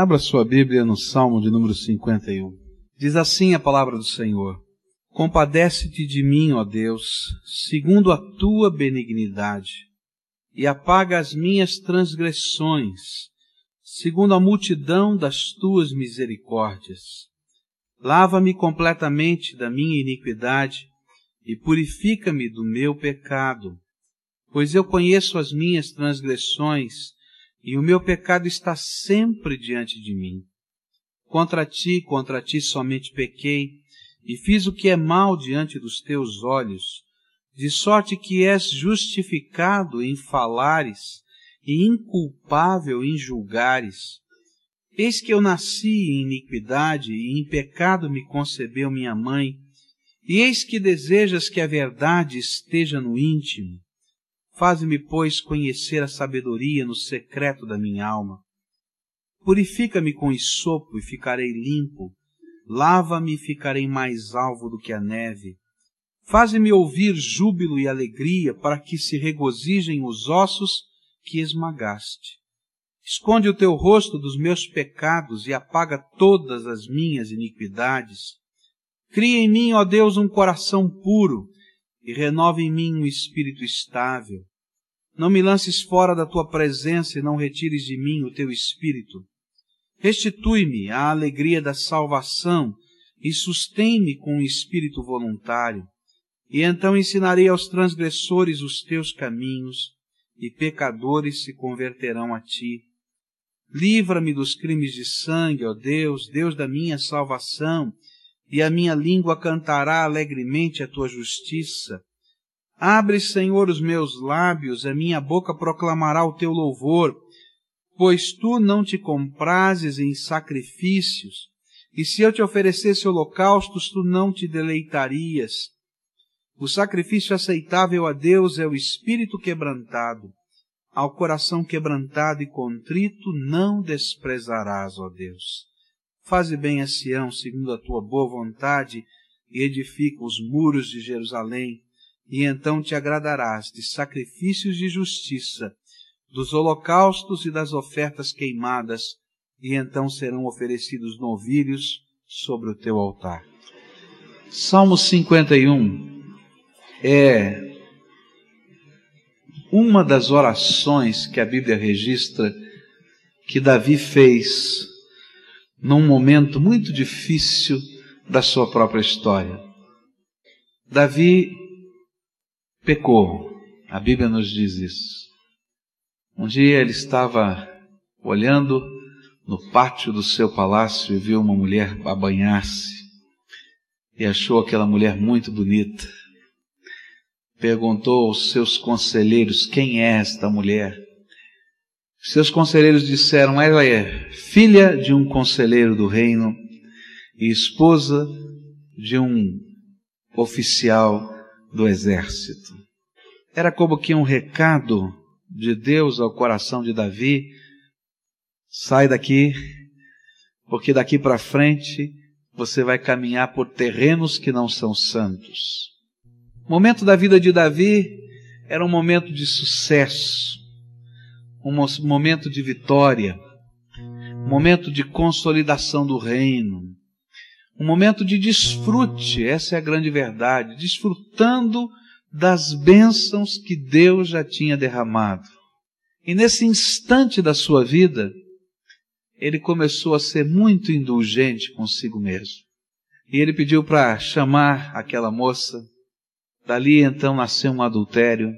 Abra sua Bíblia no Salmo de número 51. Diz assim a palavra do Senhor: Compadece-te de mim, ó Deus, segundo a tua benignidade, e apaga as minhas transgressões, segundo a multidão das tuas misericórdias. Lava-me completamente da minha iniquidade e purifica-me do meu pecado, pois eu conheço as minhas transgressões e o meu pecado está sempre diante de mim. Contra ti, contra ti somente pequei, e fiz o que é mal diante dos teus olhos, de sorte que és justificado em falares e inculpável em julgares. Eis que eu nasci em iniquidade e em pecado me concebeu minha mãe, e eis que desejas que a verdade esteja no íntimo. Faze-me, pois, conhecer a sabedoria no secreto da minha alma. Purifica-me com isopo e ficarei limpo. Lava-me e ficarei mais alvo do que a neve. Faze-me ouvir júbilo e alegria, para que se regozijem os ossos que esmagaste. Esconde o teu rosto dos meus pecados e apaga todas as minhas iniquidades. Cria em mim, ó Deus, um coração puro e renova em mim um espírito estável. Não me lances fora da tua presença e não retires de mim o teu espírito. Restitui-me a alegria da salvação e sustém-me com um espírito voluntário. E então ensinarei aos transgressores os teus caminhos, e pecadores se converterão a ti. Livra-me dos crimes de sangue, ó Deus, Deus da minha salvação, e a minha língua cantará alegremente a tua justiça. Abre, Senhor, os meus lábios, a minha boca proclamará o teu louvor, pois tu não te comprases em sacrifícios, e se eu te oferecesse holocaustos, tu não te deleitarias. O sacrifício aceitável a Deus é o espírito quebrantado. Ao coração quebrantado e contrito não desprezarás, ó Deus. Faze bem a Sião segundo a tua boa vontade e edifica os muros de Jerusalém e então te agradarás de sacrifícios de justiça, dos holocaustos e das ofertas queimadas, e então serão oferecidos novilhos sobre o teu altar. Salmo 51 é uma das orações que a Bíblia registra que Davi fez num momento muito difícil da sua própria história. Davi pecou. A Bíblia nos diz isso. Um dia ele estava olhando no pátio do seu palácio e viu uma mulher a banhar-se e achou aquela mulher muito bonita. Perguntou aos seus conselheiros quem é esta mulher. Seus conselheiros disseram: ela é filha de um conselheiro do reino e esposa de um oficial do exército. Era como que um recado de Deus ao coração de Davi: sai daqui, porque daqui para frente você vai caminhar por terrenos que não são santos. O momento da vida de Davi era um momento de sucesso, um momento de vitória, um momento de consolidação do reino, um momento de desfrute, essa é a grande verdade, desfrutando das bênçãos que Deus já tinha derramado. E nesse instante da sua vida, ele começou a ser muito indulgente consigo mesmo. E ele pediu para chamar aquela moça. Dali então nasceu um adultério.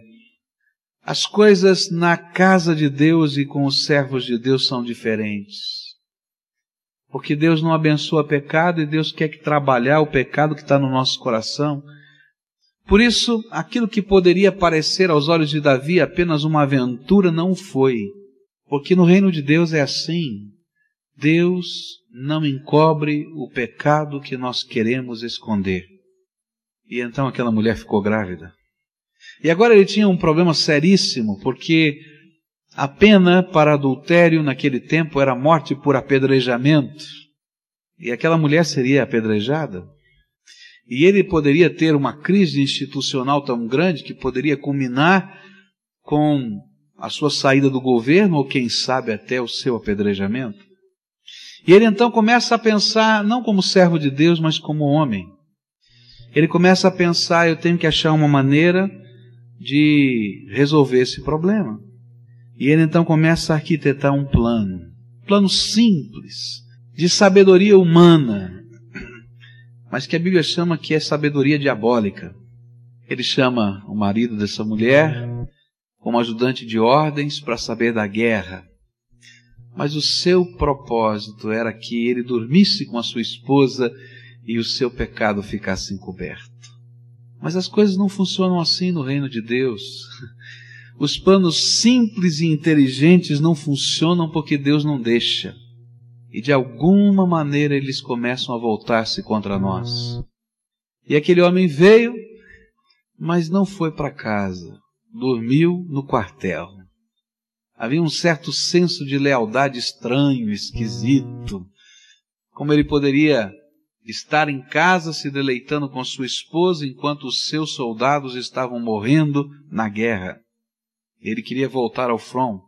As coisas na casa de Deus e com os servos de Deus são diferentes. Porque Deus não abençoa pecado e Deus quer que trabalhar o pecado que está no nosso coração por isso, aquilo que poderia parecer aos olhos de Davi apenas uma aventura não foi, porque no reino de Deus é assim. Deus não encobre o pecado que nós queremos esconder. E então aquela mulher ficou grávida. E agora ele tinha um problema seríssimo, porque a pena para adultério naquele tempo era morte por apedrejamento. E aquela mulher seria apedrejada. E ele poderia ter uma crise institucional tão grande que poderia culminar com a sua saída do governo ou quem sabe até o seu apedrejamento. E ele então começa a pensar, não como servo de Deus, mas como homem. Ele começa a pensar: eu tenho que achar uma maneira de resolver esse problema. E ele então começa a arquitetar um plano, um plano simples, de sabedoria humana, mas que a Bíblia chama que é sabedoria diabólica. Ele chama o marido dessa mulher como ajudante de ordens para saber da guerra. Mas o seu propósito era que ele dormisse com a sua esposa e o seu pecado ficasse encoberto. Mas as coisas não funcionam assim no reino de Deus. Os planos simples e inteligentes não funcionam porque Deus não deixa. E de alguma maneira eles começam a voltar-se contra nós. E aquele homem veio, mas não foi para casa. Dormiu no quartel. Havia um certo senso de lealdade estranho, esquisito. Como ele poderia estar em casa se deleitando com sua esposa enquanto os seus soldados estavam morrendo na guerra. Ele queria voltar ao front.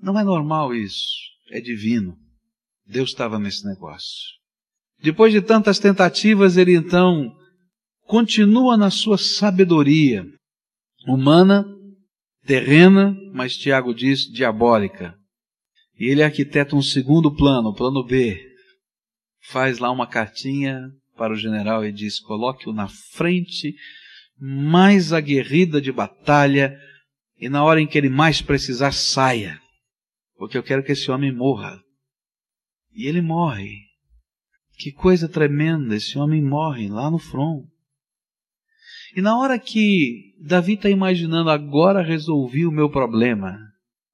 Não é normal isso, é divino. Deus estava nesse negócio. Depois de tantas tentativas, ele então continua na sua sabedoria humana, terrena, mas Tiago diz diabólica. E ele arquiteta um segundo plano, o plano B, faz lá uma cartinha para o general e diz: coloque-o na frente mais aguerrida de batalha e na hora em que ele mais precisar, saia, porque eu quero que esse homem morra. E ele morre. Que coisa tremenda, esse homem morre lá no front. E na hora que Davi está imaginando, agora resolvi o meu problema,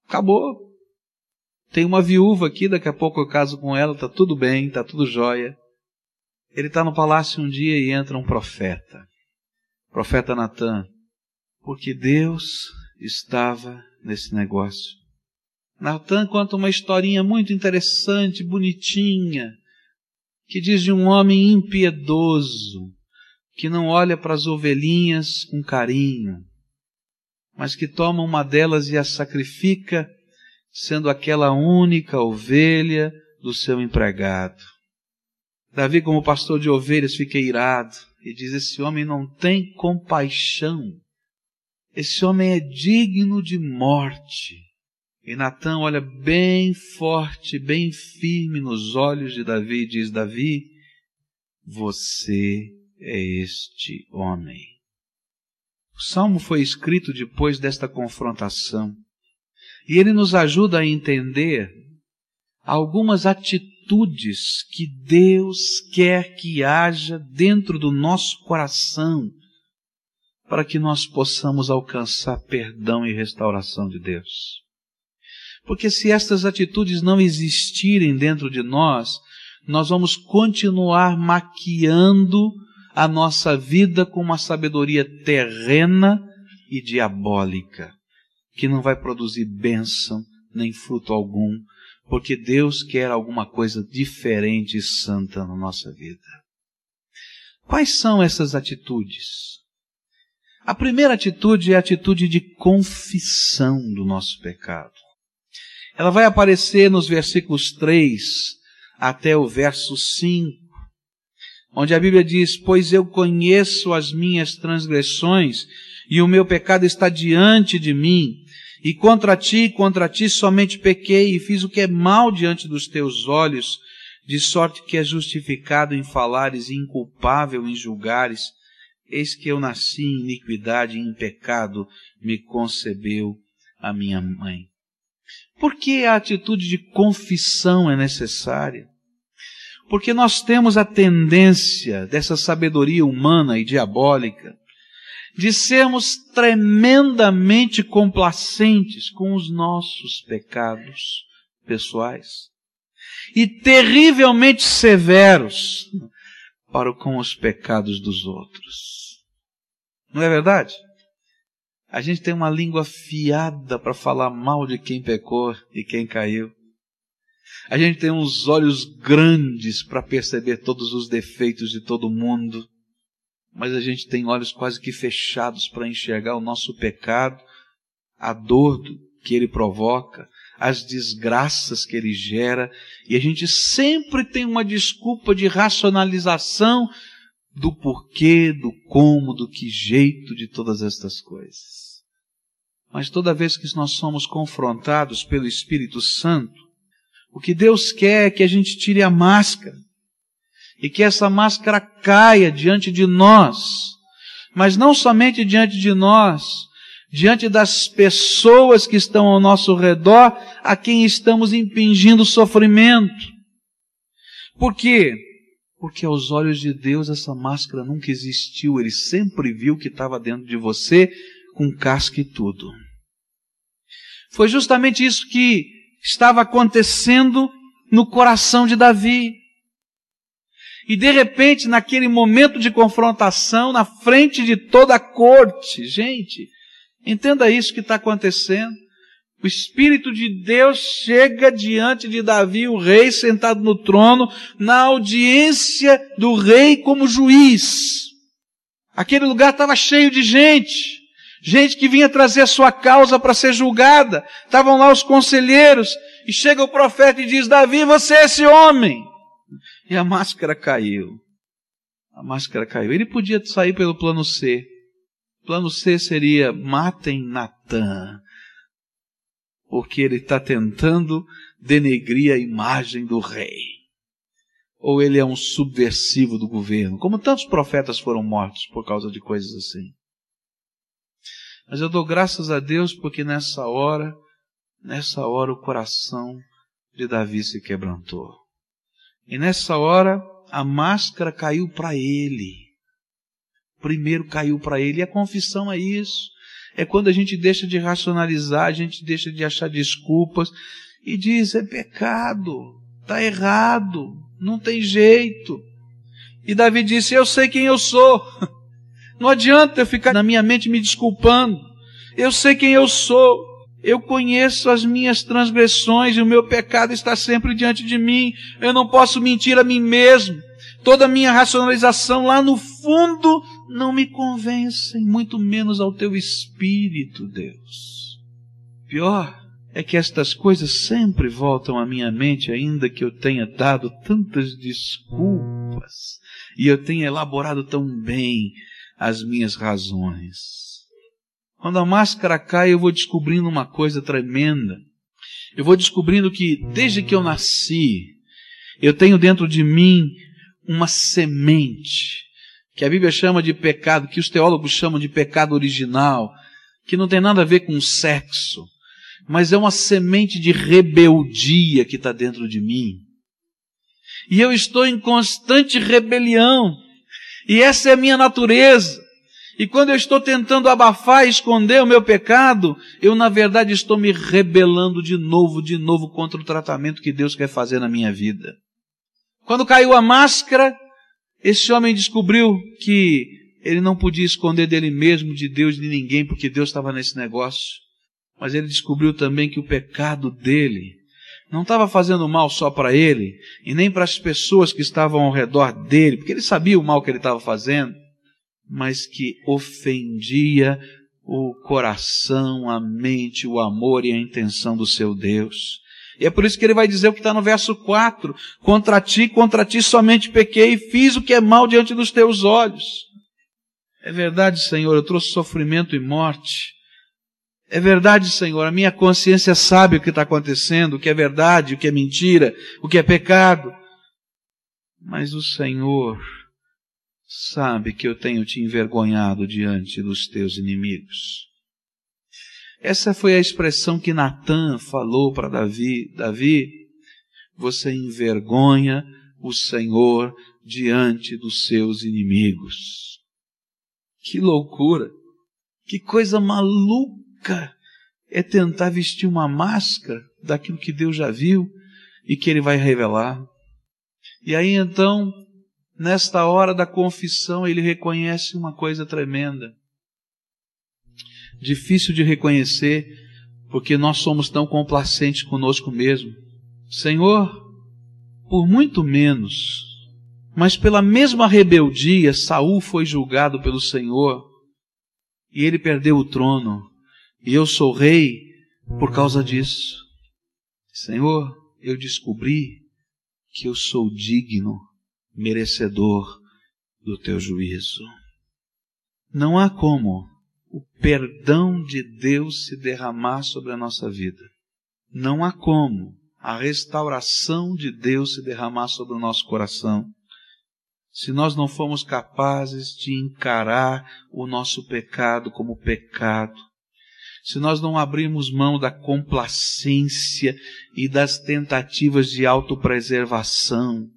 acabou. Tem uma viúva aqui, daqui a pouco eu caso com ela, tá tudo bem, tá tudo jóia. Ele está no palácio um dia e entra um profeta, profeta Natan, porque Deus estava nesse negócio. Natan conta uma historinha muito interessante, bonitinha, que diz de um homem impiedoso, que não olha para as ovelhinhas com carinho, mas que toma uma delas e a sacrifica sendo aquela única ovelha do seu empregado. Davi, como pastor de ovelhas, fica irado e diz: Esse homem não tem compaixão. Esse homem é digno de morte. E Natan olha bem forte, bem firme nos olhos de Davi e diz: Davi, você é este homem. O salmo foi escrito depois desta confrontação. E ele nos ajuda a entender algumas atitudes que Deus quer que haja dentro do nosso coração para que nós possamos alcançar perdão e restauração de Deus. Porque se estas atitudes não existirem dentro de nós, nós vamos continuar maquiando a nossa vida com uma sabedoria terrena e diabólica que não vai produzir bênção nem fruto algum, porque Deus quer alguma coisa diferente e santa na nossa vida. Quais são essas atitudes? A primeira atitude é a atitude de confissão do nosso pecado. Ela vai aparecer nos versículos 3 até o verso 5, onde a Bíblia diz: Pois eu conheço as minhas transgressões e o meu pecado está diante de mim. E contra ti, contra ti somente pequei e fiz o que é mal diante dos teus olhos, de sorte que é justificado em falares e inculpável em julgares. Eis que eu nasci em iniquidade e em pecado me concebeu a minha mãe. Por que a atitude de confissão é necessária? Porque nós temos a tendência dessa sabedoria humana e diabólica de sermos tremendamente complacentes com os nossos pecados pessoais e terrivelmente severos para com os pecados dos outros. Não é verdade? A gente tem uma língua fiada para falar mal de quem pecou e quem caiu. A gente tem uns olhos grandes para perceber todos os defeitos de todo mundo mas a gente tem olhos quase que fechados para enxergar o nosso pecado, a dor que ele provoca, as desgraças que ele gera, e a gente sempre tem uma desculpa de racionalização do porquê, do como, do que jeito de todas estas coisas. Mas toda vez que nós somos confrontados pelo Espírito Santo, o que Deus quer é que a gente tire a máscara e que essa máscara caia diante de nós, mas não somente diante de nós, diante das pessoas que estão ao nosso redor, a quem estamos impingindo sofrimento. Por quê? Porque aos olhos de Deus essa máscara nunca existiu, ele sempre viu que estava dentro de você com casca e tudo. Foi justamente isso que estava acontecendo no coração de Davi. E de repente, naquele momento de confrontação, na frente de toda a corte, gente, Entenda isso que está acontecendo. O Espírito de Deus chega diante de Davi, o rei, sentado no trono, na audiência do rei como juiz. Aquele lugar estava cheio de gente, gente que vinha trazer a sua causa para ser julgada. Estavam lá os conselheiros, e chega o profeta e diz: Davi, você é esse homem. E a máscara caiu. A máscara caiu. Ele podia sair pelo plano C. Plano C seria matem Natan, porque ele está tentando denegrir a imagem do rei. Ou ele é um subversivo do governo, como tantos profetas foram mortos por causa de coisas assim. Mas eu dou graças a Deus porque nessa hora, nessa hora o coração de Davi se quebrantou. E nessa hora a máscara caiu para ele primeiro caiu para ele. E a confissão é isso. É quando a gente deixa de racionalizar, a gente deixa de achar desculpas e diz: é pecado, está errado, não tem jeito. E Davi disse: Eu sei quem eu sou. Não adianta eu ficar na minha mente me desculpando. Eu sei quem eu sou. Eu conheço as minhas transgressões e o meu pecado está sempre diante de mim. Eu não posso mentir a mim mesmo. Toda a minha racionalização lá no fundo não me convencem, muito menos ao teu espírito, Deus. Pior é que estas coisas sempre voltam à minha mente, ainda que eu tenha dado tantas desculpas e eu tenha elaborado tão bem as minhas razões. Quando a máscara cai, eu vou descobrindo uma coisa tremenda. Eu vou descobrindo que desde que eu nasci, eu tenho dentro de mim uma semente que a Bíblia chama de pecado, que os teólogos chamam de pecado original, que não tem nada a ver com sexo, mas é uma semente de rebeldia que está dentro de mim. E eu estou em constante rebelião, e essa é a minha natureza. E quando eu estou tentando abafar e esconder o meu pecado, eu na verdade estou me rebelando de novo, de novo contra o tratamento que Deus quer fazer na minha vida. Quando caiu a máscara, esse homem descobriu que ele não podia esconder dele mesmo, de Deus, de ninguém, porque Deus estava nesse negócio. Mas ele descobriu também que o pecado dele não estava fazendo mal só para ele, e nem para as pessoas que estavam ao redor dele, porque ele sabia o mal que ele estava fazendo, mas que ofendia o coração, a mente, o amor e a intenção do seu Deus. E é por isso que ele vai dizer o que está no verso 4: Contra ti, contra ti somente pequei e fiz o que é mal diante dos teus olhos. É verdade, Senhor, eu trouxe sofrimento e morte. É verdade, Senhor, a minha consciência sabe o que está acontecendo, o que é verdade, o que é mentira, o que é pecado. Mas o Senhor sabe que eu tenho te envergonhado diante dos teus inimigos. Essa foi a expressão que Natan falou para Davi. Davi, você envergonha o Senhor diante dos seus inimigos. Que loucura! Que coisa maluca é tentar vestir uma máscara daquilo que Deus já viu e que Ele vai revelar. E aí então, nesta hora da confissão, ele reconhece uma coisa tremenda difícil de reconhecer, porque nós somos tão complacentes conosco mesmo. Senhor, por muito menos, mas pela mesma rebeldia, Saul foi julgado pelo Senhor e ele perdeu o trono. E eu sou rei por causa disso. Senhor, eu descobri que eu sou digno, merecedor do teu juízo. Não há como o perdão de Deus se derramar sobre a nossa vida. Não há como a restauração de Deus se derramar sobre o nosso coração se nós não formos capazes de encarar o nosso pecado como pecado, se nós não abrirmos mão da complacência e das tentativas de autopreservação,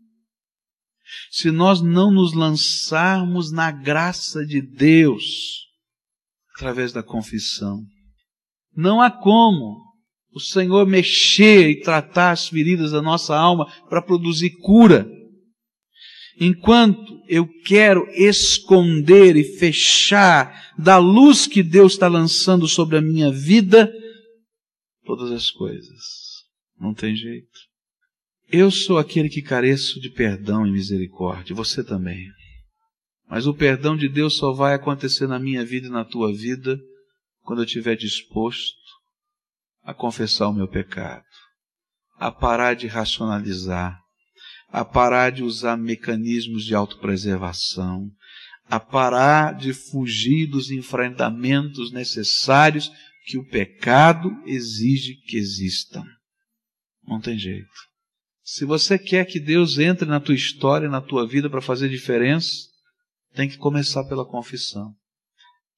se nós não nos lançarmos na graça de Deus através da confissão, não há como o Senhor mexer e tratar as feridas da nossa alma para produzir cura enquanto eu quero esconder e fechar da luz que Deus está lançando sobre a minha vida todas as coisas. Não tem jeito. Eu sou aquele que careço de perdão e misericórdia, você também. Mas o perdão de Deus só vai acontecer na minha vida e na tua vida quando eu estiver disposto a confessar o meu pecado, a parar de racionalizar, a parar de usar mecanismos de autopreservação, a parar de fugir dos enfrentamentos necessários que o pecado exige que existam. Não tem jeito. Se você quer que Deus entre na tua história, na tua vida para fazer diferença, tem que começar pela confissão.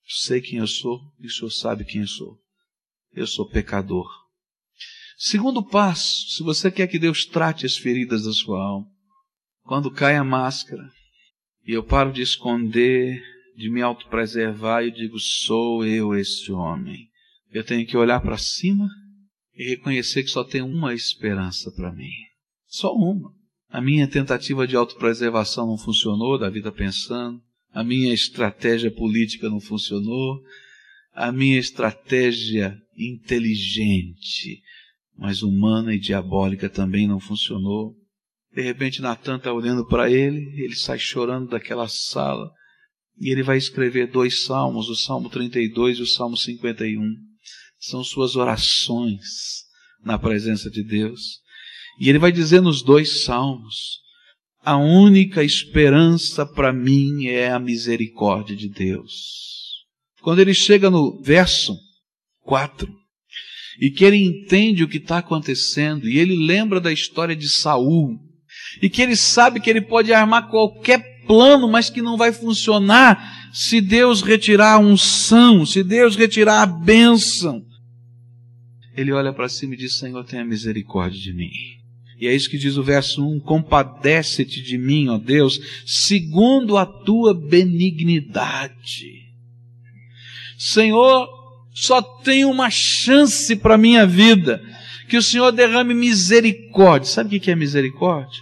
Sei quem eu sou e o Senhor sabe quem eu sou. Eu sou pecador. Segundo passo, se você quer que Deus trate as feridas da sua alma, quando cai a máscara e eu paro de esconder, de me autopreservar, eu digo: sou eu esse homem. Eu tenho que olhar para cima e reconhecer que só tem uma esperança para mim. Só uma. A minha tentativa de autopreservação não funcionou, Davi está pensando. A minha estratégia política não funcionou. A minha estratégia inteligente mas humana e diabólica também não funcionou. De repente Natan está olhando para ele, ele sai chorando daquela sala e ele vai escrever dois salmos, o Salmo 32 e o Salmo 51. São suas orações na presença de Deus. E ele vai dizer nos dois salmos: a única esperança para mim é a misericórdia de Deus. Quando ele chega no verso 4, e que ele entende o que está acontecendo e ele lembra da história de Saul e que ele sabe que ele pode armar qualquer plano, mas que não vai funcionar se Deus retirar a unção, se Deus retirar a bênção. Ele olha para cima e diz: Senhor, tenha misericórdia de mim. E é isso que diz o verso 1: Compadece-te de mim, ó Deus, segundo a tua benignidade. Senhor, só tem uma chance para a minha vida. Que o Senhor derrame misericórdia. Sabe o que é misericórdia?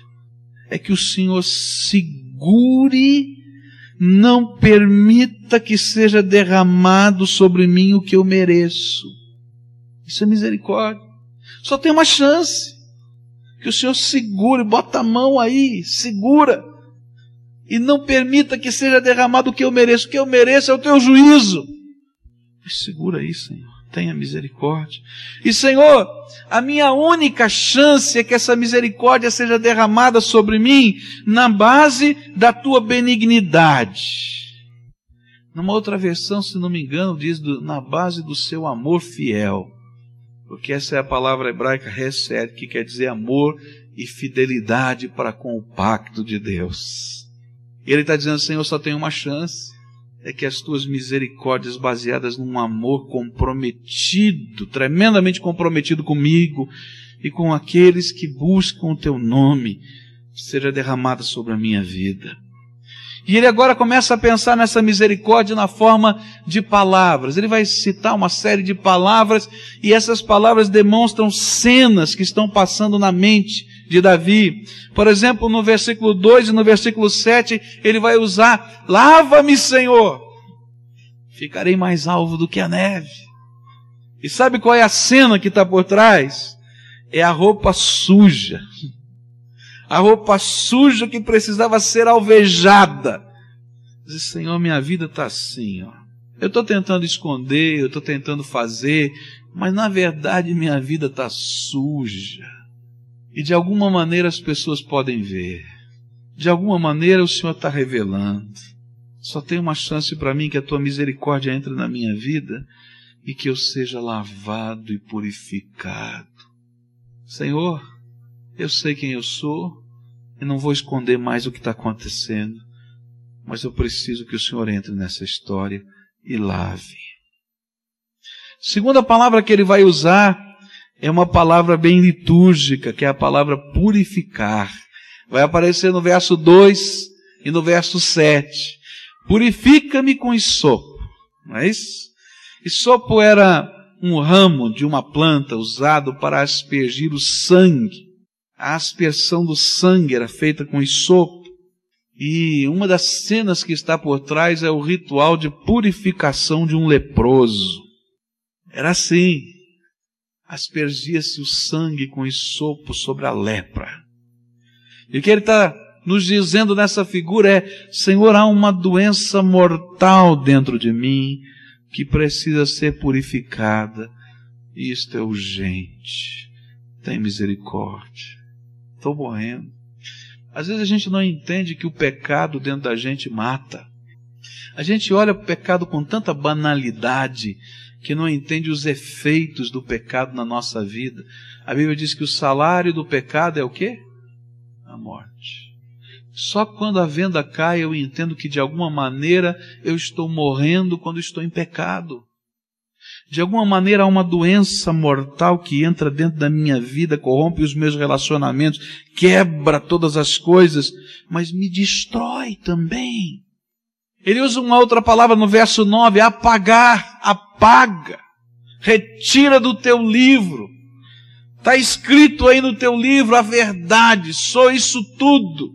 É que o Senhor segure, não permita que seja derramado sobre mim o que eu mereço. Isso é misericórdia. Só tem uma chance. Que o Senhor segure, bota a mão aí, segura. E não permita que seja derramado o que eu mereço. O que eu mereço é o teu juízo. Segura aí, Senhor. Tenha misericórdia. E, Senhor, a minha única chance é que essa misericórdia seja derramada sobre mim na base da tua benignidade. Numa outra versão, se não me engano, diz do, na base do seu amor fiel. Porque essa é a palavra hebraica recebe, que quer dizer amor e fidelidade para com o pacto de Deus. E ele está dizendo, Senhor, só tem uma chance é que as tuas misericórdias, baseadas num amor comprometido, tremendamente comprometido comigo e com aqueles que buscam o teu nome, seja derramada sobre a minha vida. E ele agora começa a pensar nessa misericórdia na forma de palavras. Ele vai citar uma série de palavras e essas palavras demonstram cenas que estão passando na mente de Davi. Por exemplo, no versículo 2 e no versículo 7, ele vai usar: Lava-me, Senhor, ficarei mais alvo do que a neve. E sabe qual é a cena que está por trás? É a roupa suja. A roupa suja que precisava ser alvejada. Diz, Senhor, minha vida está assim, ó. Eu estou tentando esconder, eu estou tentando fazer, mas na verdade minha vida está suja. E de alguma maneira as pessoas podem ver. De alguma maneira o Senhor está revelando. Só tem uma chance para mim que a tua misericórdia entre na minha vida e que eu seja lavado e purificado. Senhor, eu sei quem eu sou e não vou esconder mais o que está acontecendo, mas eu preciso que o Senhor entre nessa história e lave. Segunda palavra que ele vai usar é uma palavra bem litúrgica, que é a palavra purificar. Vai aparecer no verso 2 e no verso 7. Purifica-me com isopo. Não é isso? Isopo era um ramo de uma planta usado para aspergir o sangue. A aspersão do sangue era feita com isopo. E uma das cenas que está por trás é o ritual de purificação de um leproso. Era assim. Aspergia-se o sangue com isopo sobre a lepra. E o que ele está nos dizendo nessa figura é: Senhor, há uma doença mortal dentro de mim que precisa ser purificada. Isto é urgente. Tem misericórdia. Estou morrendo. Às vezes a gente não entende que o pecado dentro da gente mata. A gente olha o pecado com tanta banalidade que não entende os efeitos do pecado na nossa vida. A Bíblia diz que o salário do pecado é o quê? A morte. Só quando a venda cai eu entendo que de alguma maneira eu estou morrendo quando estou em pecado. De alguma maneira há uma doença mortal que entra dentro da minha vida, corrompe os meus relacionamentos, quebra todas as coisas, mas me destrói também. Ele usa uma outra palavra no verso 9, apagar, apaga, retira do teu livro. Está escrito aí no teu livro a verdade, sou isso tudo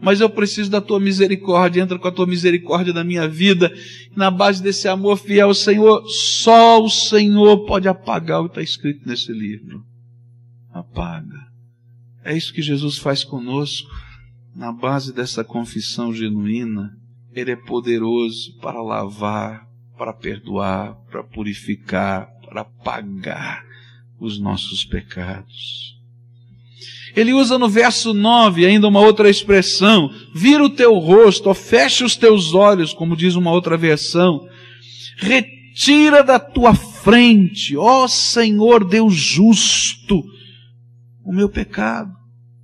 mas eu preciso da tua misericórdia, entra com a tua misericórdia na minha vida, na base desse amor fiel, Senhor, só o Senhor pode apagar o que está escrito nesse livro. Apaga. É isso que Jesus faz conosco, na base dessa confissão genuína. Ele é poderoso para lavar, para perdoar, para purificar, para apagar os nossos pecados. Ele usa no verso 9 ainda uma outra expressão: vira o teu rosto, fecha os teus olhos, como diz uma outra versão. Retira da tua frente, ó Senhor Deus justo, o meu pecado.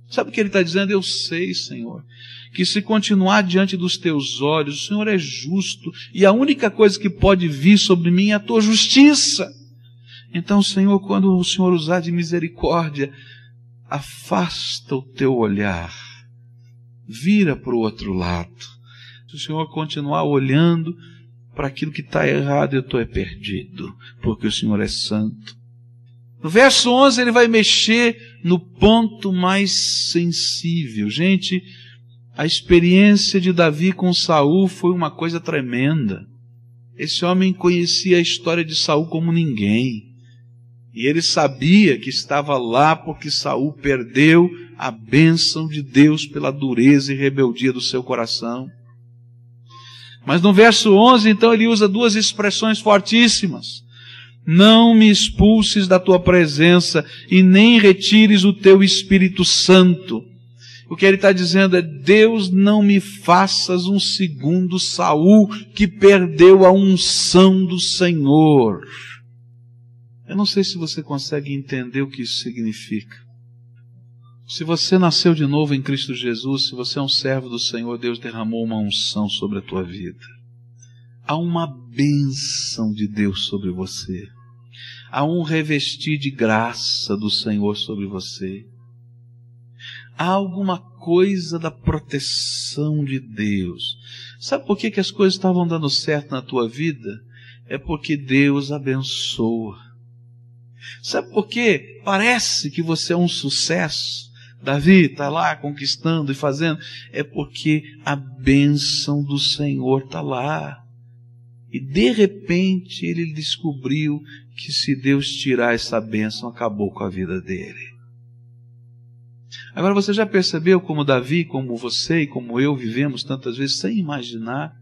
Sabe o que ele está dizendo? Eu sei, Senhor, que se continuar diante dos teus olhos, o Senhor é justo, e a única coisa que pode vir sobre mim é a tua justiça. Então, Senhor, quando o Senhor usar de misericórdia, afasta o teu olhar, vira para o outro lado. Se o Senhor continuar olhando para aquilo que está errado, eu estou é perdido, porque o Senhor é santo. No verso 11 ele vai mexer no ponto mais sensível. Gente, a experiência de Davi com Saul foi uma coisa tremenda. Esse homem conhecia a história de Saul como ninguém. E ele sabia que estava lá porque Saul perdeu a bênção de Deus pela dureza e rebeldia do seu coração. Mas no verso 11, então, ele usa duas expressões fortíssimas. Não me expulses da tua presença e nem retires o teu Espírito Santo. O que ele está dizendo é: Deus, não me faças um segundo Saul que perdeu a unção do Senhor. Eu não sei se você consegue entender o que isso significa. Se você nasceu de novo em Cristo Jesus, se você é um servo do Senhor, Deus derramou uma unção sobre a tua vida. Há uma bênção de Deus sobre você. Há um revestir de graça do Senhor sobre você. Há alguma coisa da proteção de Deus. Sabe por que, que as coisas estavam dando certo na tua vida? É porque Deus abençoa. Sabe por quê? Parece que você é um sucesso. Davi está lá conquistando e fazendo. É porque a bênção do Senhor está lá. E de repente ele descobriu que se Deus tirar essa bênção, acabou com a vida dele. Agora você já percebeu como Davi, como você e como eu vivemos tantas vezes sem imaginar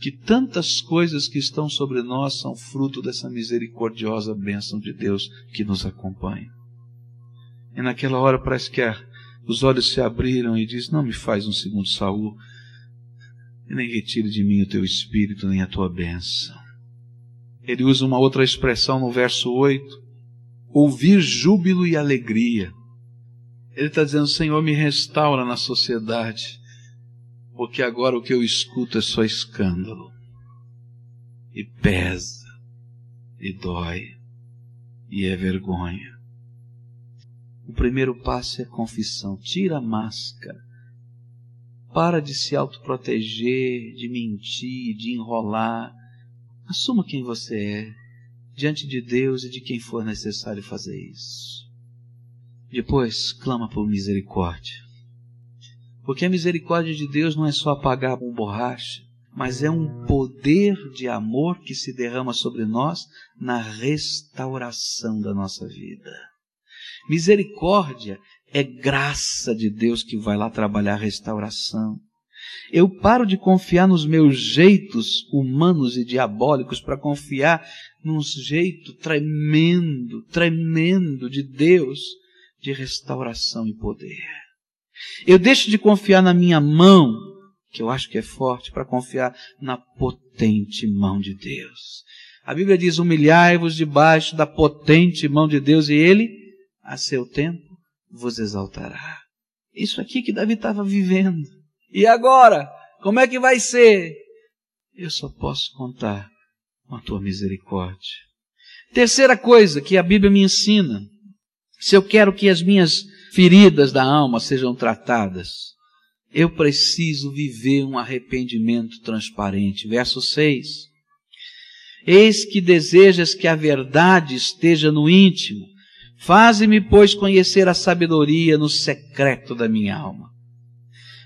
que tantas coisas que estão sobre nós são fruto dessa misericordiosa bênção de Deus que nos acompanha. E naquela hora parece que os olhos se abriram e diz: Não me faz um segundo Saul, e nem retire de mim o teu espírito, nem a tua bênção. Ele usa uma outra expressão no verso 8: ouvir júbilo e alegria. Ele está dizendo: Senhor, me restaura na sociedade, porque agora o que eu escuto é só escândalo, e pesa, e dói, e é vergonha. O primeiro passo é confissão. Tira a máscara. Para de se autoproteger, de mentir, de enrolar. Assuma quem você é diante de Deus e de quem for necessário fazer isso. Depois, clama por misericórdia. Porque a misericórdia de Deus não é só apagar um borracha, mas é um poder de amor que se derrama sobre nós na restauração da nossa vida. Misericórdia é graça de Deus que vai lá trabalhar a restauração. Eu paro de confiar nos meus jeitos humanos e diabólicos para confiar num jeito tremendo, tremendo de Deus de restauração e poder. Eu deixo de confiar na minha mão, que eu acho que é forte, para confiar na potente mão de Deus. A Bíblia diz: humilhai-vos debaixo da potente mão de Deus, e Ele, a seu tempo, vos exaltará. Isso aqui que Davi estava vivendo. E agora? Como é que vai ser? Eu só posso contar com a tua misericórdia. Terceira coisa que a Bíblia me ensina: se eu quero que as minhas feridas da alma sejam tratadas, eu preciso viver um arrependimento transparente. Verso 6. Eis que desejas que a verdade esteja no íntimo. Faze-me, pois, conhecer a sabedoria no secreto da minha alma.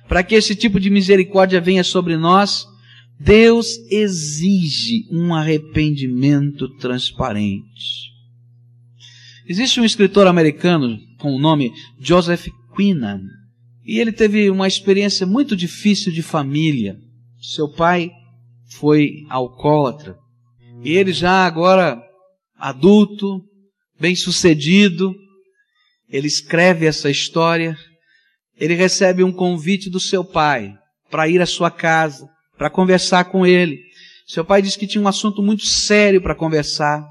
Para que esse tipo de misericórdia venha sobre nós, Deus exige um arrependimento transparente. Existe um escritor americano com o nome Joseph Quinnan, e ele teve uma experiência muito difícil de família. Seu pai foi alcoólatra, e ele já agora adulto, bem-sucedido, ele escreve essa história. Ele recebe um convite do seu pai para ir à sua casa, para conversar com ele. Seu pai disse que tinha um assunto muito sério para conversar.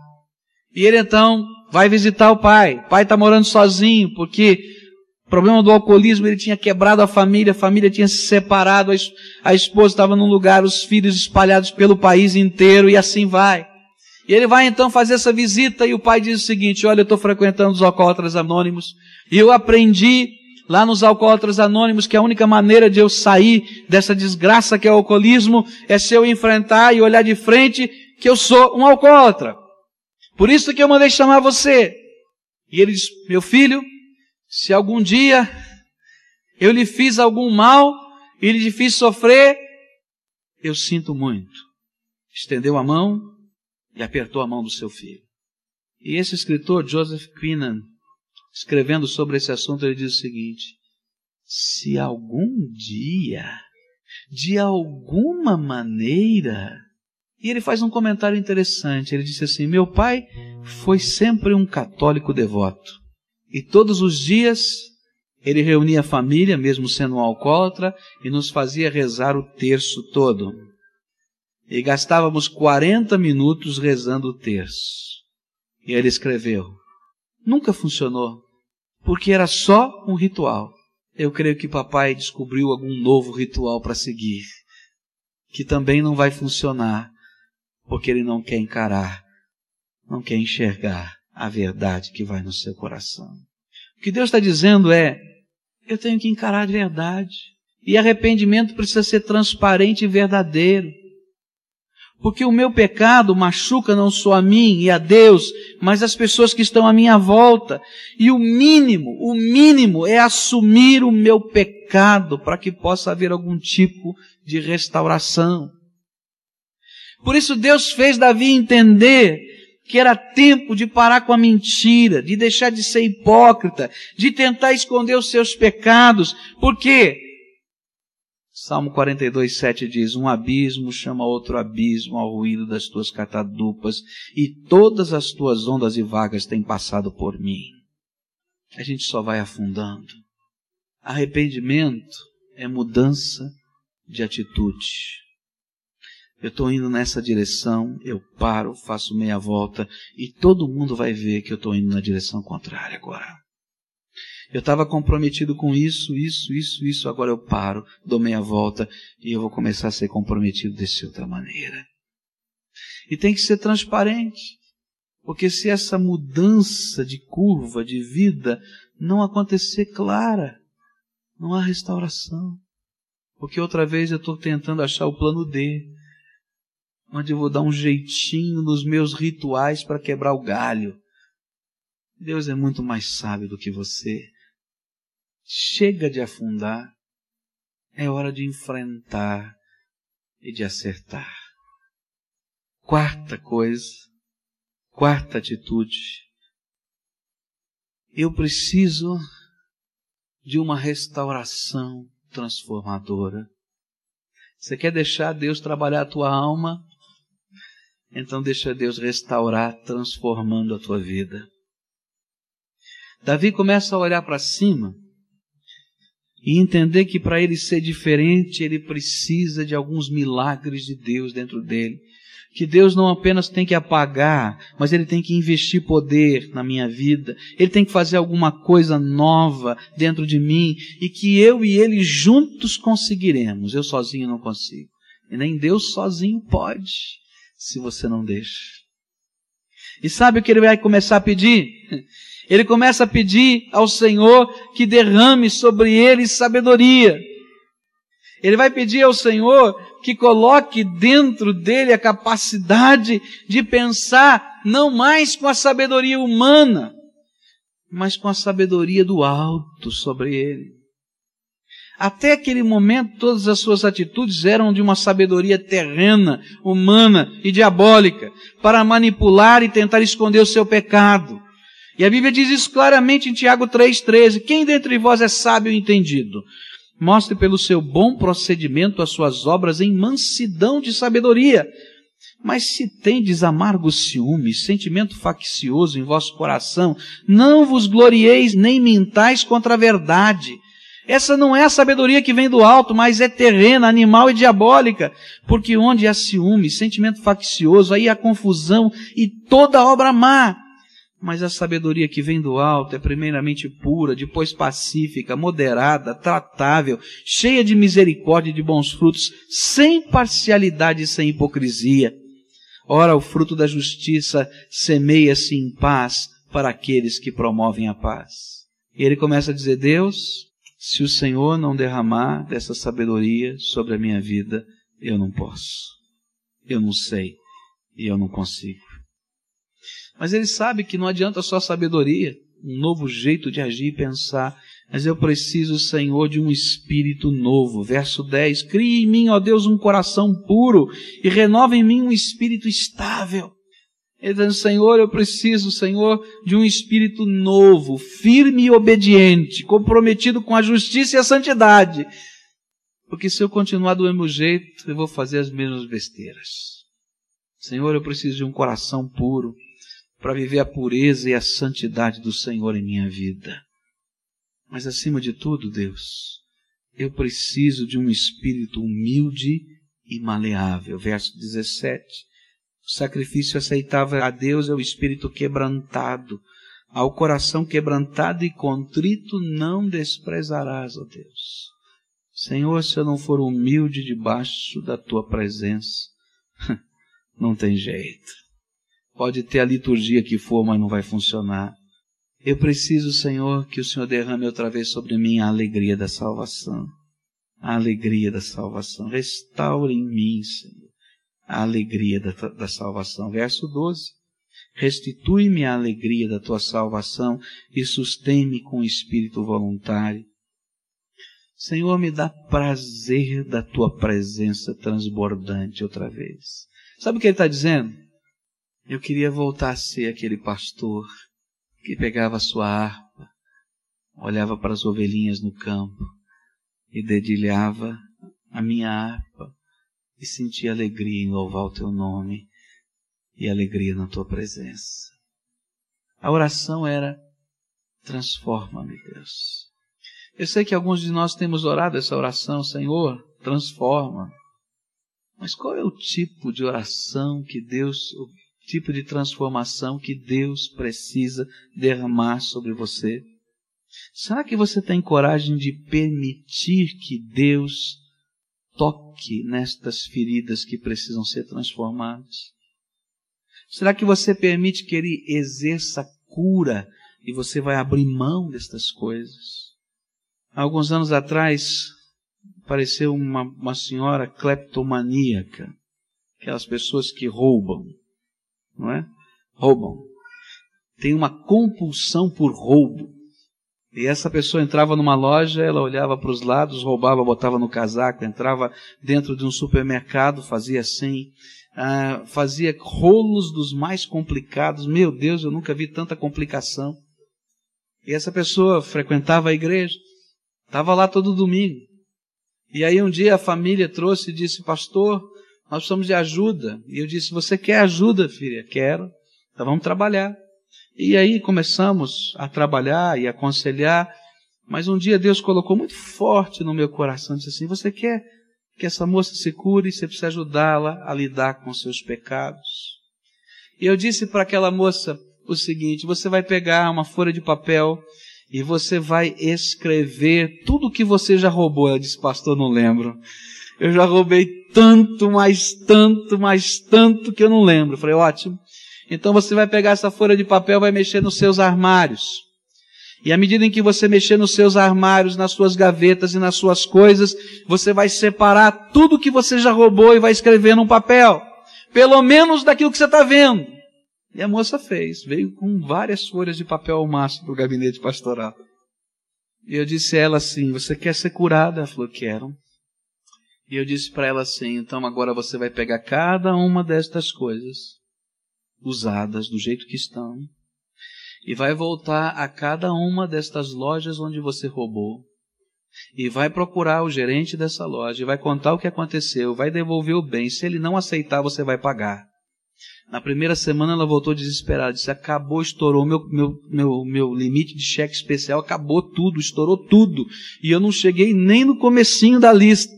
E ele então vai visitar o pai. O pai está morando sozinho, porque o problema do alcoolismo, ele tinha quebrado a família, a família tinha se separado, a esposa estava num lugar, os filhos espalhados pelo país inteiro, e assim vai. E ele vai então fazer essa visita, e o pai diz o seguinte: Olha, eu estou frequentando os alcoólatras anônimos, e eu aprendi lá nos alcoólatras anônimos que a única maneira de eu sair dessa desgraça que é o alcoolismo é se eu enfrentar e olhar de frente que eu sou um alcoólatra. Por isso que eu mandei chamar você. E ele diz: Meu filho, se algum dia eu lhe fiz algum mal e lhe fiz sofrer, eu sinto muito. Estendeu a mão e apertou a mão do seu filho. E esse escritor, Joseph Quinnan, escrevendo sobre esse assunto, ele diz o seguinte: se algum dia, de alguma maneira, e ele faz um comentário interessante. Ele disse assim: Meu pai foi sempre um católico devoto. E todos os dias ele reunia a família, mesmo sendo um alcoólatra, e nos fazia rezar o terço todo. E gastávamos 40 minutos rezando o terço. E ele escreveu: Nunca funcionou, porque era só um ritual. Eu creio que papai descobriu algum novo ritual para seguir, que também não vai funcionar, porque ele não quer encarar, não quer enxergar a verdade que vai no seu coração. O que Deus está dizendo é: eu tenho que encarar a verdade. E arrependimento precisa ser transparente e verdadeiro. Porque o meu pecado machuca não só a mim e a Deus, mas as pessoas que estão à minha volta. E o mínimo, o mínimo é assumir o meu pecado para que possa haver algum tipo de restauração. Por isso Deus fez Davi entender que era tempo de parar com a mentira, de deixar de ser hipócrita, de tentar esconder os seus pecados, porque Salmo 42, 7 diz: Um abismo chama outro abismo ao ruído das tuas catadupas, e todas as tuas ondas e vagas têm passado por mim. A gente só vai afundando. Arrependimento é mudança de atitude. Eu estou indo nessa direção, eu paro, faço meia volta e todo mundo vai ver que eu estou indo na direção contrária agora. Eu estava comprometido com isso, isso, isso, isso, agora eu paro, dou meia volta e eu vou começar a ser comprometido dessa outra maneira. E tem que ser transparente, porque se essa mudança de curva, de vida, não acontecer clara, não há restauração. Porque outra vez eu estou tentando achar o plano D, onde eu vou dar um jeitinho nos meus rituais para quebrar o galho. Deus é muito mais sábio do que você. Chega de afundar. É hora de enfrentar e de acertar. Quarta coisa, quarta atitude. Eu preciso de uma restauração transformadora. Você quer deixar Deus trabalhar a tua alma? Então deixa Deus restaurar, transformando a tua vida. Davi começa a olhar para cima e entender que para ele ser diferente, ele precisa de alguns milagres de Deus dentro dele. Que Deus não apenas tem que apagar, mas Ele tem que investir poder na minha vida. Ele tem que fazer alguma coisa nova dentro de mim e que eu e Ele juntos conseguiremos. Eu sozinho não consigo. E nem Deus sozinho pode, se você não deixa. E sabe o que Ele vai começar a pedir? Ele começa a pedir ao Senhor que derrame sobre ele sabedoria. Ele vai pedir ao Senhor que coloque dentro dele a capacidade de pensar não mais com a sabedoria humana, mas com a sabedoria do alto sobre ele. Até aquele momento, todas as suas atitudes eram de uma sabedoria terrena, humana e diabólica, para manipular e tentar esconder o seu pecado. E a Bíblia diz isso claramente em Tiago 3,13. Quem dentre vós é sábio e entendido? Mostre pelo seu bom procedimento as suas obras em mansidão de sabedoria. Mas se tendes amargo ciúme, sentimento faccioso em vosso coração, não vos glorieis nem mintais contra a verdade. Essa não é a sabedoria que vem do alto, mas é terrena, animal e diabólica. Porque onde há ciúme, sentimento faccioso, aí há confusão e toda obra má. Mas a sabedoria que vem do alto é primeiramente pura, depois pacífica, moderada, tratável, cheia de misericórdia e de bons frutos, sem parcialidade e sem hipocrisia. Ora, o fruto da justiça semeia-se em paz para aqueles que promovem a paz. E ele começa a dizer: Deus, se o Senhor não derramar dessa sabedoria sobre a minha vida, eu não posso. Eu não sei e eu não consigo. Mas ele sabe que não adianta só sabedoria, um novo jeito de agir e pensar. Mas eu preciso, Senhor, de um espírito novo. Verso 10: Crie em mim, ó Deus, um coração puro e renova em mim um espírito estável. Ele diz, Senhor, eu preciso, Senhor, de um espírito novo, firme e obediente, comprometido com a justiça e a santidade. Porque se eu continuar do mesmo jeito, eu vou fazer as mesmas besteiras. Senhor, eu preciso de um coração puro para viver a pureza e a santidade do Senhor em minha vida. Mas acima de tudo, Deus, eu preciso de um espírito humilde e maleável. Verso 17. O sacrifício aceitável a Deus é o espírito quebrantado. Ao coração quebrantado e contrito não desprezarás, ó Deus. Senhor, se eu não for humilde debaixo da tua presença, não tem jeito. Pode ter a liturgia que for, mas não vai funcionar. Eu preciso, Senhor, que o Senhor derrame outra vez sobre mim a alegria da salvação. A alegria da salvação. Restaure em mim, Senhor, a alegria da, da salvação. Verso 12. Restitui-me a alegria da tua salvação e sustém-me com espírito voluntário. Senhor, me dá prazer da tua presença transbordante outra vez. Sabe o que ele está dizendo? Eu queria voltar a ser aquele pastor que pegava a sua harpa, olhava para as ovelhinhas no campo e dedilhava a minha harpa e sentir alegria em louvar o teu nome e alegria na tua presença. A oração era: transforma-me, Deus. Eu sei que alguns de nós temos orado essa oração, Senhor, transforma. Mas qual é o tipo de oração que Deus, o tipo de transformação que Deus precisa derramar sobre você? Será que você tem coragem de permitir que Deus toque nestas feridas que precisam ser transformadas? Será que você permite que Ele exerça cura e você vai abrir mão destas coisas? Há alguns anos atrás, apareceu uma, uma senhora cleptomaníaca, aquelas pessoas que roubam, não é? Roubam. Tem uma compulsão por roubo. E essa pessoa entrava numa loja, ela olhava para os lados, roubava, botava no casaco, entrava dentro de um supermercado, fazia assim, ah, fazia rolos dos mais complicados. Meu Deus, eu nunca vi tanta complicação. E essa pessoa frequentava a igreja, estava lá todo domingo. E aí um dia a família trouxe e disse, pastor, nós precisamos de ajuda. E eu disse, você quer ajuda, filha? Quero. Então vamos trabalhar. E aí começamos a trabalhar e aconselhar, mas um dia Deus colocou muito forte no meu coração, disse assim: Você quer que essa moça se cure? Você precisa ajudá-la a lidar com seus pecados. E eu disse para aquela moça o seguinte: Você vai pegar uma folha de papel e você vai escrever tudo o que você já roubou. Ela disse: Pastor, não lembro. Eu já roubei tanto, mais tanto, mais tanto que eu não lembro. Eu falei: Ótimo. Então você vai pegar essa folha de papel, vai mexer nos seus armários. E à medida em que você mexer nos seus armários, nas suas gavetas e nas suas coisas, você vai separar tudo que você já roubou e vai escrever num papel. Pelo menos daquilo que você está vendo. E a moça fez, veio com várias folhas de papel ao máximo para o gabinete pastoral. E eu disse a ela assim: Você quer ser curada? Ela falou: Quero. E eu disse para ela assim: Então agora você vai pegar cada uma destas coisas usadas do jeito que estão, e vai voltar a cada uma destas lojas onde você roubou, e vai procurar o gerente dessa loja, e vai contar o que aconteceu, vai devolver o bem. Se ele não aceitar, você vai pagar. Na primeira semana ela voltou desesperada, disse: acabou, estourou meu, meu, meu, meu limite de cheque especial, acabou tudo, estourou tudo. E eu não cheguei nem no comecinho da lista.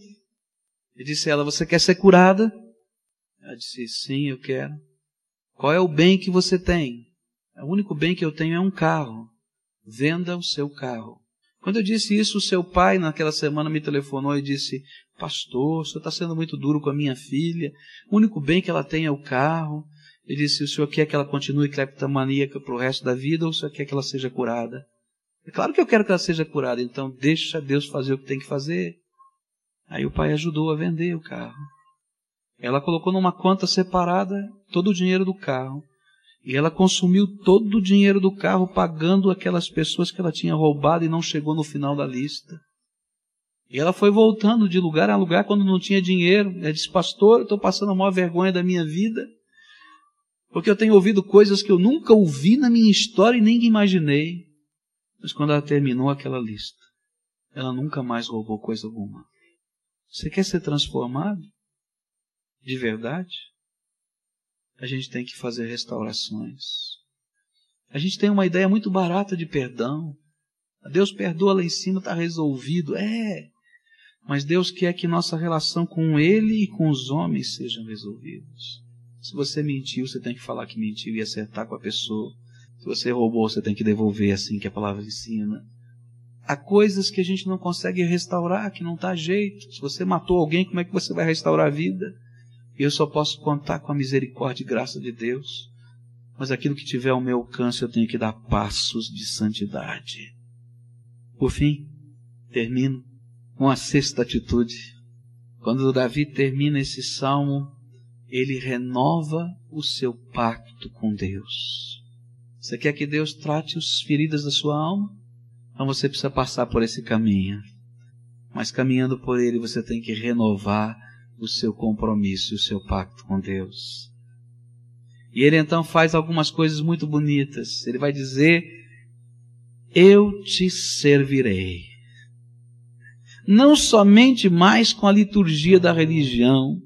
Eu disse ela: Você quer ser curada? Ela disse: Sim, eu quero. Qual é o bem que você tem? O único bem que eu tenho é um carro. Venda o seu carro. Quando eu disse isso, o seu pai, naquela semana, me telefonou e disse: Pastor, o senhor está sendo muito duro com a minha filha. O único bem que ela tem é o carro. Ele disse: O senhor quer que ela continue cleptomaníaca para o resto da vida ou o senhor quer que ela seja curada? É claro que eu quero que ela seja curada, então deixa Deus fazer o que tem que fazer. Aí o pai ajudou a vender o carro. Ela colocou numa conta separada todo o dinheiro do carro. E ela consumiu todo o dinheiro do carro pagando aquelas pessoas que ela tinha roubado e não chegou no final da lista. E ela foi voltando de lugar a lugar quando não tinha dinheiro. Ela disse, pastor, estou passando a maior vergonha da minha vida. Porque eu tenho ouvido coisas que eu nunca ouvi na minha história e nem imaginei. Mas quando ela terminou aquela lista, ela nunca mais roubou coisa alguma. Você quer ser transformado? De verdade, a gente tem que fazer restaurações. A gente tem uma ideia muito barata de perdão. Deus perdoa lá em cima, está resolvido. É. Mas Deus quer que nossa relação com Ele e com os homens sejam resolvidas. Se você mentiu, você tem que falar que mentiu e acertar com a pessoa. Se você roubou, você tem que devolver assim que a palavra ensina. Há coisas que a gente não consegue restaurar, que não está jeito. Se você matou alguém, como é que você vai restaurar a vida? E eu só posso contar com a misericórdia e graça de Deus. Mas aquilo que tiver ao meu alcance, eu tenho que dar passos de santidade. Por fim, termino com a sexta atitude. Quando Davi termina esse salmo, ele renova o seu pacto com Deus. Você quer que Deus trate as feridas da sua alma? Então você precisa passar por esse caminho. Mas caminhando por ele, você tem que renovar o seu compromisso, o seu pacto com Deus. E ele então faz algumas coisas muito bonitas. Ele vai dizer: Eu te servirei. não somente mais com a liturgia da religião,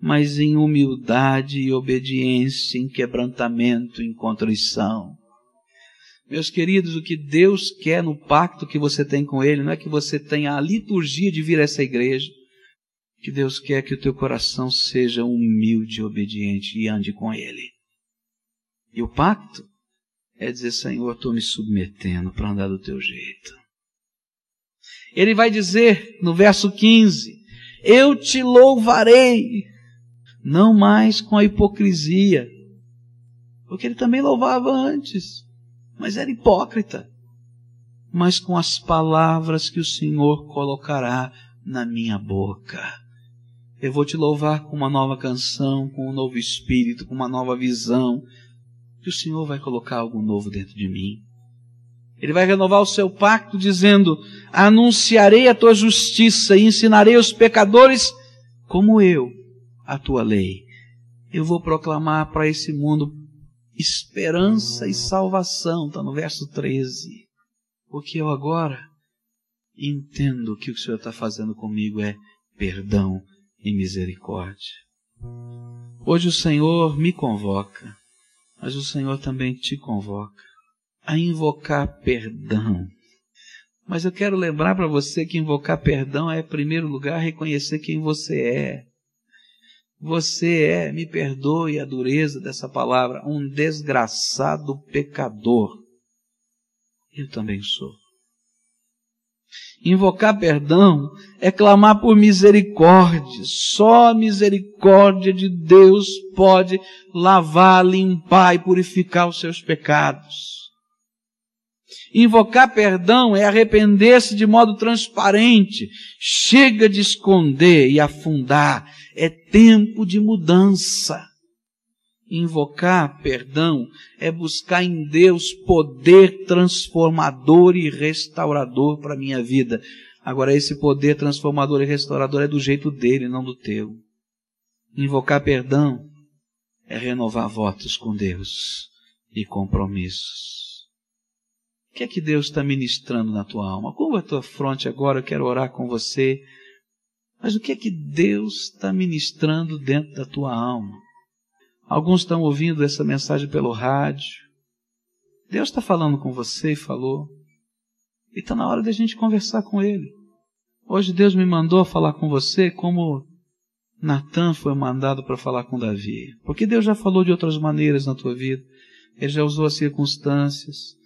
mas em humildade e obediência, em quebrantamento, em contrição. Meus queridos, o que Deus quer no pacto que você tem com Ele não é que você tenha a liturgia de vir a essa igreja. Que Deus quer que o teu coração seja humilde e obediente e ande com Ele. E o pacto é dizer, Senhor, estou me submetendo para andar do teu jeito. Ele vai dizer no verso 15: Eu te louvarei, não mais com a hipocrisia, porque ele também louvava antes mas era hipócrita. Mas com as palavras que o Senhor colocará na minha boca. Eu vou te louvar com uma nova canção, com um novo espírito, com uma nova visão. Que o Senhor vai colocar algo novo dentro de mim. Ele vai renovar o seu pacto dizendo: Anunciarei a tua justiça e ensinarei aos pecadores como eu a tua lei. Eu vou proclamar para esse mundo esperança e salvação, está no verso 13. Porque eu agora entendo que o que o Senhor está fazendo comigo é perdão e misericórdia. Hoje o Senhor me convoca, mas o Senhor também te convoca a invocar perdão. Mas eu quero lembrar para você que invocar perdão é, em primeiro lugar, reconhecer quem você é. Você é, me perdoe a dureza dessa palavra, um desgraçado pecador. Eu também sou. Invocar perdão é clamar por misericórdia. Só a misericórdia de Deus pode lavar, limpar e purificar os seus pecados. Invocar perdão é arrepender-se de modo transparente. Chega de esconder e afundar. É tempo de mudança. Invocar perdão é buscar em Deus poder transformador e restaurador para a minha vida. Agora, esse poder transformador e restaurador é do jeito dele, não do teu. Invocar perdão é renovar votos com Deus e compromissos que é que Deus está ministrando na tua alma? Curva a tua fronte agora, eu quero orar com você. Mas o que é que Deus está ministrando dentro da tua alma? Alguns estão ouvindo essa mensagem pelo rádio. Deus está falando com você e falou. E está na hora de a gente conversar com Ele. Hoje Deus me mandou falar com você como Natan foi mandado para falar com Davi. Porque Deus já falou de outras maneiras na tua vida. Ele já usou as circunstâncias.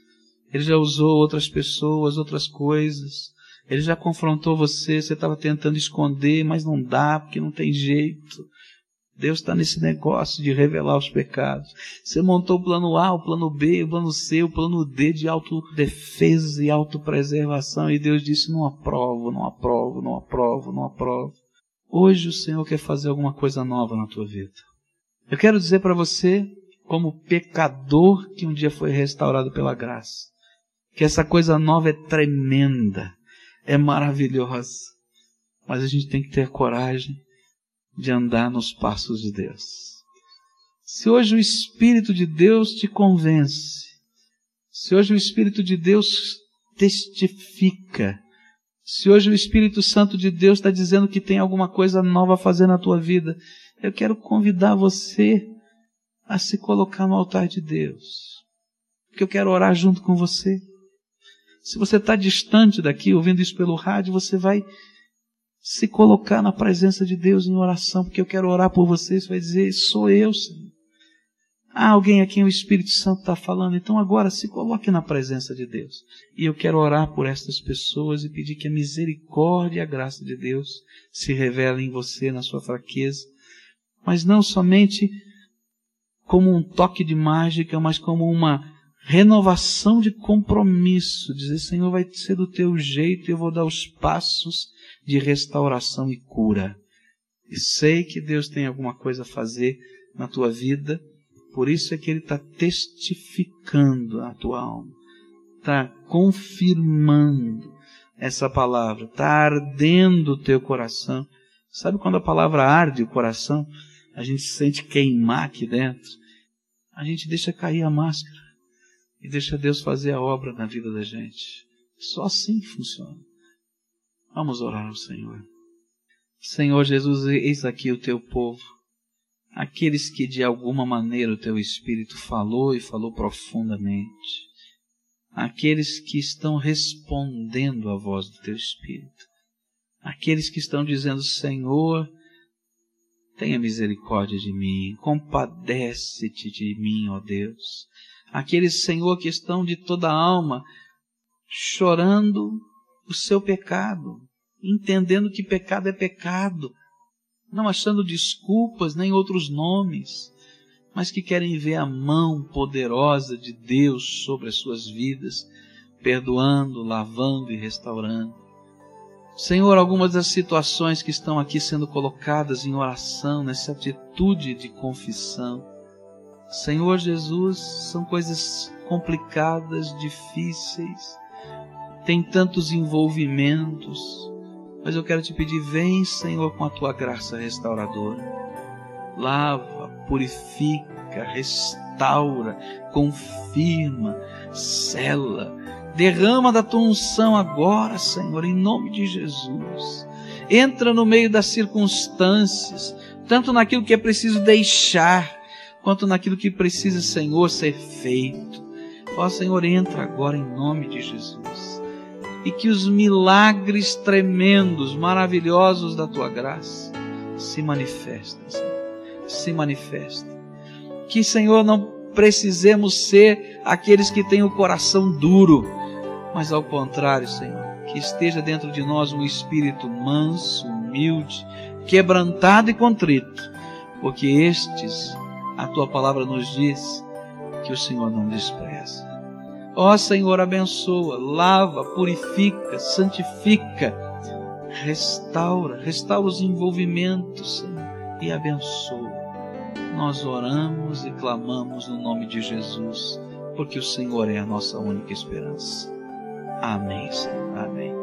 Ele já usou outras pessoas, outras coisas. Ele já confrontou você, você estava tentando esconder, mas não dá, porque não tem jeito. Deus está nesse negócio de revelar os pecados. Você montou o plano A, o plano B, o plano C, o plano D de autodefesa e autopreservação, e Deus disse: não aprovo, não aprovo, não aprovo, não aprovo. Hoje o Senhor quer fazer alguma coisa nova na tua vida. Eu quero dizer para você, como pecador que um dia foi restaurado pela graça, que essa coisa nova é tremenda, é maravilhosa, mas a gente tem que ter coragem de andar nos passos de Deus. Se hoje o Espírito de Deus te convence, se hoje o Espírito de Deus testifica, se hoje o Espírito Santo de Deus está dizendo que tem alguma coisa nova a fazer na tua vida, eu quero convidar você a se colocar no altar de Deus. Porque eu quero orar junto com você. Se você está distante daqui, ouvindo isso pelo rádio, você vai se colocar na presença de Deus em oração, porque eu quero orar por você. Você vai dizer: Sou eu, Senhor. Há alguém a quem o Espírito Santo está falando, então agora se coloque na presença de Deus. E eu quero orar por estas pessoas e pedir que a misericórdia e a graça de Deus se revelem em você, na sua fraqueza, mas não somente como um toque de mágica, mas como uma renovação de compromisso, dizer, Senhor, vai ser do teu jeito e eu vou dar os passos de restauração e cura. E sei que Deus tem alguma coisa a fazer na tua vida, por isso é que Ele está testificando a tua alma, está confirmando essa palavra, está ardendo o teu coração. Sabe quando a palavra arde o coração, a gente se sente queimar aqui dentro? A gente deixa cair a máscara e deixa Deus fazer a obra na vida da gente. Só assim funciona. Vamos orar ao Senhor. Senhor Jesus, eis aqui o teu povo, aqueles que de alguma maneira o teu Espírito falou e falou profundamente, aqueles que estão respondendo à voz do teu Espírito, aqueles que estão dizendo: Senhor, tenha misericórdia de mim, compadece-te de mim, ó Deus. Aqueles, Senhor, que estão de toda a alma chorando o seu pecado, entendendo que pecado é pecado, não achando desculpas nem outros nomes, mas que querem ver a mão poderosa de Deus sobre as suas vidas, perdoando, lavando e restaurando. Senhor, algumas das situações que estão aqui sendo colocadas em oração, nessa atitude de confissão, Senhor Jesus, são coisas complicadas, difíceis, tem tantos envolvimentos, mas eu quero te pedir, vem, Senhor, com a tua graça restauradora. Lava, purifica, restaura, confirma, cela. Derrama da tua unção agora, Senhor, em nome de Jesus. Entra no meio das circunstâncias, tanto naquilo que é preciso deixar, quanto naquilo que precisa, Senhor, ser feito. Ó Senhor, entra agora em nome de Jesus e que os milagres tremendos, maravilhosos da tua graça se manifestem, Senhor. se manifestem. Que, Senhor, não precisemos ser aqueles que têm o coração duro, mas ao contrário, Senhor, que esteja dentro de nós um espírito manso, humilde, quebrantado e contrito, porque estes, a tua palavra nos diz, que o Senhor não despreza. Ó Senhor, abençoa, lava, purifica, santifica, restaura, restaura os envolvimentos, Senhor, e abençoa. Nós oramos e clamamos no nome de Jesus, porque o Senhor é a nossa única esperança. Amém, Senhor. Amém.